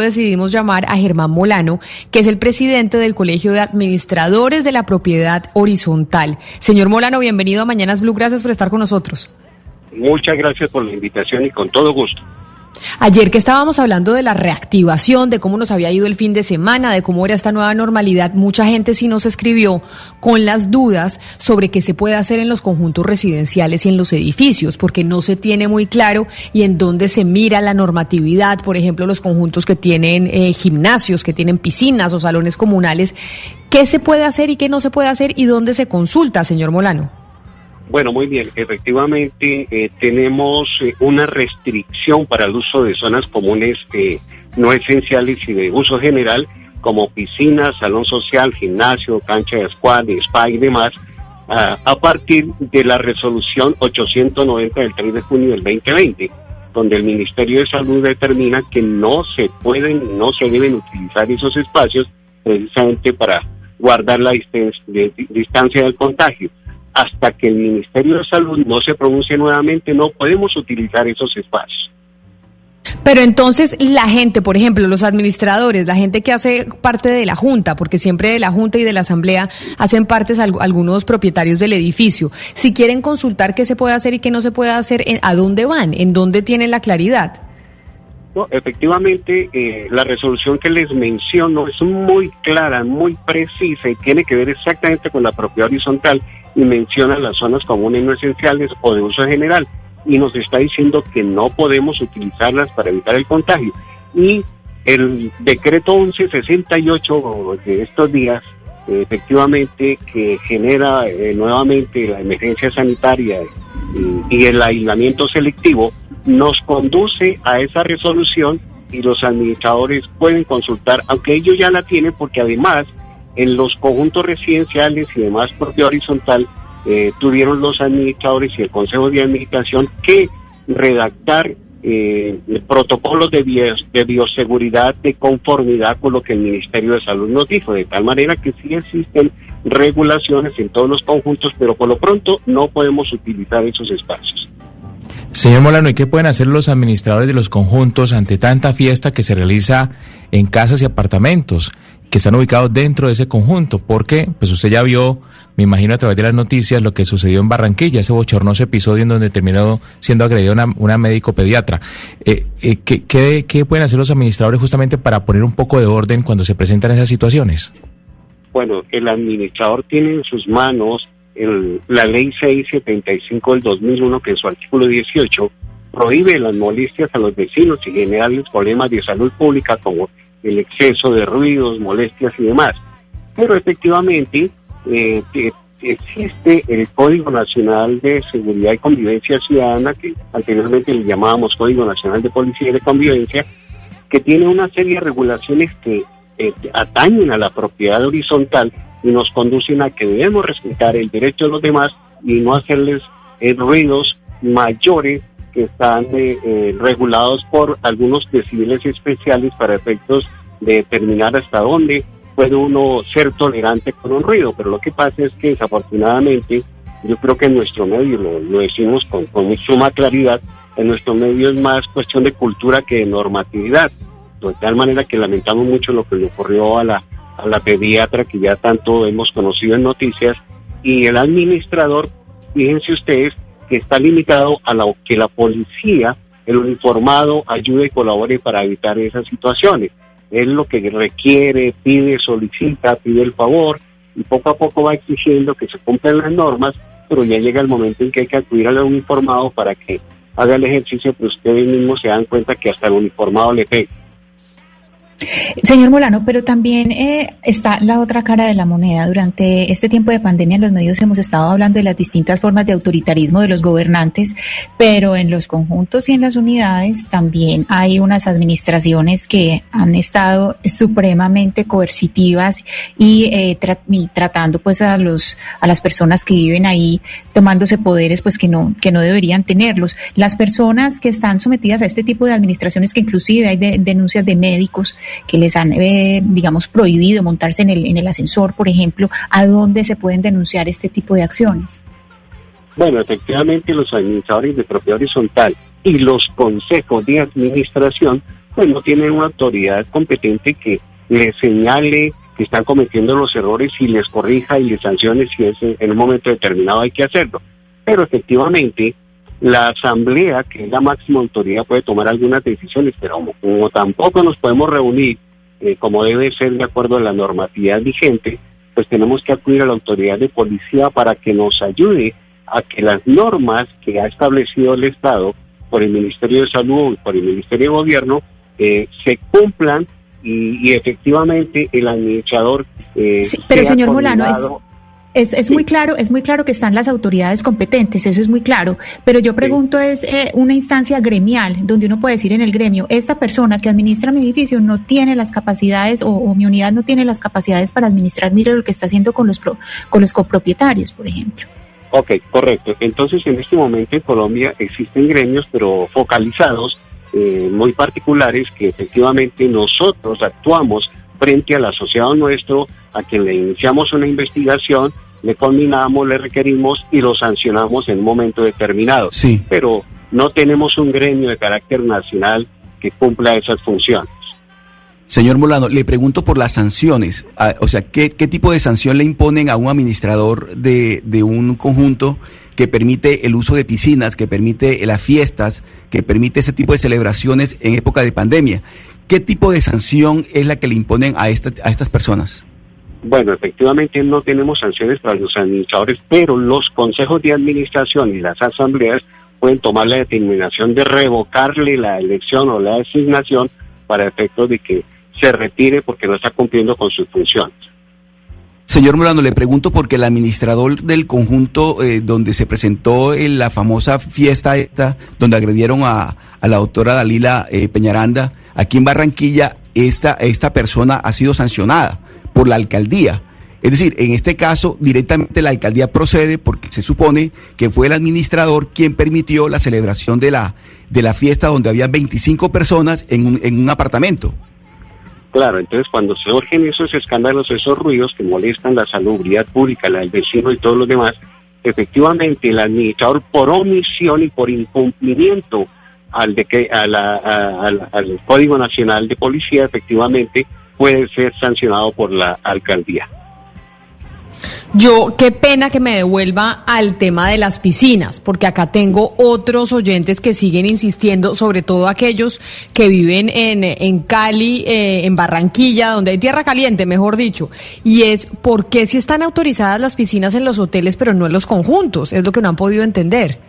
decidimos llamar a Germán Molano, que es el presidente del Colegio de Administradores de la Propiedad Horizontal. Señor Molano, bienvenido a Mañanas Blue, gracias por estar con nosotros. Muchas gracias por la invitación y con todo gusto. Ayer que estábamos hablando de la reactivación, de cómo nos había ido el fin de semana, de cómo era esta nueva normalidad, mucha gente sí nos escribió con las dudas sobre qué se puede hacer en los conjuntos residenciales y en los edificios, porque no se tiene muy claro y en dónde se mira la normatividad, por ejemplo, los conjuntos que tienen eh, gimnasios, que tienen piscinas o salones comunales, qué se puede hacer y qué no se puede hacer y dónde se consulta, señor Molano. Bueno, muy bien. Efectivamente, eh, tenemos eh, una restricción para el uso de zonas comunes eh, no esenciales y de uso general, como piscinas, salón social, gimnasio, cancha de squad, spa y demás, a partir de la resolución 890 del 3 de junio del 2020, donde el Ministerio de Salud determina que no se pueden, no se deben utilizar esos espacios precisamente para guardar la distancia del contagio hasta que el Ministerio de Salud no se pronuncie nuevamente, no podemos utilizar esos espacios. Pero entonces la gente, por ejemplo, los administradores, la gente que hace parte de la Junta, porque siempre de la Junta y de la Asamblea hacen partes algunos propietarios del edificio, si quieren consultar qué se puede hacer y qué no se puede hacer, ¿a dónde van? ¿En dónde tienen la claridad? efectivamente, eh, la resolución que les menciono es muy clara, muy precisa y tiene que ver exactamente con la propiedad horizontal y menciona las zonas comunes no esenciales o de uso general y nos está diciendo que no podemos utilizarlas para evitar el contagio. Y el decreto 1168 de estos días, efectivamente, que genera eh, nuevamente la emergencia sanitaria y, el aislamiento selectivo, nos conduce a esa resolución y los administradores pueden consultar, aunque ellos ya la tienen, porque además en los conjuntos residenciales y demás propio horizontal, eh, tuvieron los administradores y el Consejo de Administración que redactar eh, protocolos de, de bioseguridad de conformidad con lo que el Ministerio de Salud nos dijo, de tal manera que sí existen regulaciones en todos los conjuntos, pero por lo pronto no podemos utilizar esos espacios. Señor Molano, ¿y qué pueden hacer los administradores de los conjuntos ante tanta fiesta que se realiza en casas y apartamentos? Que están ubicados dentro de ese conjunto, porque pues usted ya vio, me imagino a través de las noticias, lo que sucedió en Barranquilla, ese bochornoso episodio en donde terminó siendo agredida una, médico pediatra. Eh, eh, ¿qué, qué, pueden hacer los administradores justamente para poner un poco de orden cuando se presentan esas situaciones? Bueno, el administrador tiene en sus manos el, la ley 675 del 2001, que en su artículo 18 prohíbe las molestias a los vecinos y generales problemas de salud pública como el exceso de ruidos, molestias y demás. Pero efectivamente eh, existe el Código Nacional de Seguridad y Convivencia Ciudadana, que anteriormente le llamábamos Código Nacional de Policía y de Convivencia, que tiene una serie de regulaciones que eh, atañen a la propiedad horizontal y nos conducen a que debemos respetar el derecho de los demás y no hacerles eh, ruidos mayores que están eh, eh, regulados por algunos decibeles especiales para efectos de determinar hasta dónde puede uno ser tolerante con un ruido. Pero lo que pasa es que desafortunadamente, yo creo que en nuestro medio, lo, decimos con, con suma claridad, en nuestro medio es más cuestión de cultura que de normatividad. De tal manera que lamentamos mucho lo que le ocurrió a la, a la pediatra que ya tanto hemos conocido en noticias y el administrador, fíjense ustedes, que está limitado a lo que la policía, el uniformado, ayude y colabore para evitar esas situaciones. Es lo que requiere, pide, solicita, pide el favor y poco a poco va exigiendo que se cumplan las normas, pero ya llega el momento en que hay que acudir al uniformado para que haga el ejercicio, pero ustedes mismos se dan cuenta que hasta el uniformado le pega. Señor Molano, pero también eh, está la otra cara de la moneda. Durante este tiempo de pandemia en los medios hemos estado hablando de las distintas formas de autoritarismo de los gobernantes, pero en los conjuntos y en las unidades también hay unas administraciones que han estado supremamente coercitivas y, eh, tratando pues a los a las personas que viven ahí tomándose poderes pues que no que no deberían tenerlos. Las personas que están sometidas a este tipo de administraciones que inclusive hay denuncias de médicos que les han, eh, digamos, prohibido montarse en el, en el ascensor, por ejemplo, ¿a dónde se pueden denunciar este tipo de acciones? Bueno, efectivamente los administradores de propiedad horizontal y los consejos de administración pues no tienen una autoridad competente que les señale que están cometiendo los errores y les corrija y les sancione si es en un momento determinado hay que hacerlo. Pero efectivamente, la asamblea, que es la máxima autoridad, puede tomar algunas decisiones, pero como, tampoco nos podemos reunir eh, como debe ser de acuerdo a la normatividad vigente, pues tenemos que acudir a la autoridad de policía para que nos ayude a que las normas que ha establecido el Estado por el Ministerio de Salud y por el Ministerio de Gobierno eh, se cumplan y, efectivamente el administrador... Eh, sí, pero señor Molano, es, es, muy claro, es muy claro que están las autoridades competentes, eso es muy claro. Pero yo pregunto es eh, una instancia gremial donde uno puede decir en el gremio, esta persona que administra mi edificio no tiene las capacidades o, mi unidad no tiene las capacidades para administrar, mire lo que está haciendo con los con los copropietarios, por ejemplo. Ok, correcto. Entonces en este momento en Colombia existen gremios, pero focalizados eh, muy particulares que efectivamente nosotros actuamos frente al asociado nuestro a quien le iniciamos una investigación, le combinamos, le requerimos y lo sancionamos en un momento determinado. Sí. Pero no tenemos un gremio de carácter nacional que cumpla esas funciones. Señor Molano, le pregunto por las sanciones. Ah, o sea, ¿qué, ¿qué, tipo de sanción le imponen a un administrador de, de un conjunto que permite el uso de piscinas, que permite las fiestas, que permite ese tipo de celebraciones en época de pandemia. ¿Qué tipo de sanción es la que le imponen a, esta, a estas personas? Bueno, efectivamente no tenemos sanciones para los administradores, pero los consejos de administración y las asambleas pueden tomar la determinación de revocarle la elección o la designación para efectos de que se retire porque no está cumpliendo con sus funciones. Señor Morano, le pregunto porque el administrador del conjunto eh, donde se presentó en la famosa fiesta esta, donde agredieron a, la doctora Dalila eh, Peñaranda, aquí en Barranquilla, esta, esta persona ha sido sancionada por la alcaldía. Es decir, en este caso directamente la alcaldía procede porque se supone que fue el administrador quien permitió la celebración de la, de la fiesta donde había 25 personas en un, en un apartamento. Claro, entonces cuando se surgen esos escándalos, esos ruidos que molestan la salubridad pública, la del vecino y todos los demás, efectivamente el administrador por omisión y por incumplimiento al, de que, al Código Nacional de Policía, efectivamente puede ser sancionado por la alcaldía. Yo, qué pena que me devuelva al tema de las piscinas, porque acá tengo otros oyentes que siguen insistiendo, sobre todo aquellos que viven en, en Cali, eh, en Barranquilla, donde hay tierra caliente, mejor dicho, y es por qué si están autorizadas las piscinas en los hoteles, pero no en los conjuntos, es lo que no han podido entender.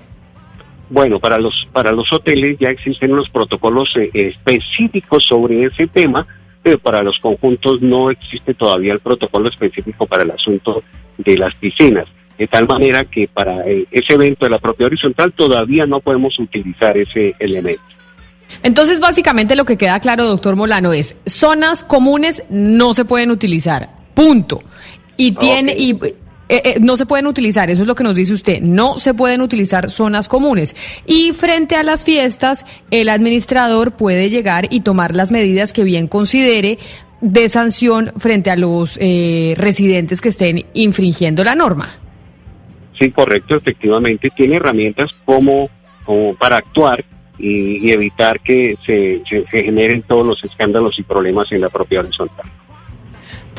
Bueno, para los para los hoteles ya existen unos protocolos eh, específicos sobre ese tema pero para los conjuntos no existe todavía el protocolo específico para el asunto de las piscinas. De tal manera que para eh, ese evento de la propia horizontal todavía no podemos utilizar ese elemento. Entonces, básicamente lo que queda claro, doctor Molano, es zonas comunes no se pueden utilizar. Punto. Y tiene, y eh, eh, no se pueden utilizar, eso es lo que nos dice usted, no se pueden utilizar zonas comunes. Y frente a las fiestas, el administrador puede llegar y tomar las medidas que bien considere de sanción frente a los eh, residentes que estén infringiendo la norma. Sí, correcto, efectivamente tiene herramientas como, como para actuar y, evitar que se generen todos los escándalos y problemas en la propia horizontal.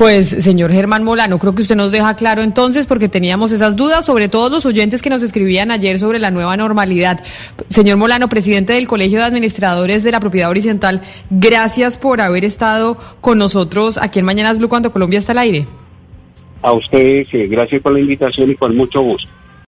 Pues, señor Germán Molano, creo que usted nos deja claro entonces, porque teníamos esas dudas, sobre todos los oyentes que nos escribían ayer sobre la nueva normalidad. Señor Molano, presidente del Colegio de Administradores de la Propiedad Horizontal, gracias por haber estado con nosotros aquí en Mañanas Blue cuando Colombia está al aire. A ustedes, gracias por la invitación y con mucho gusto.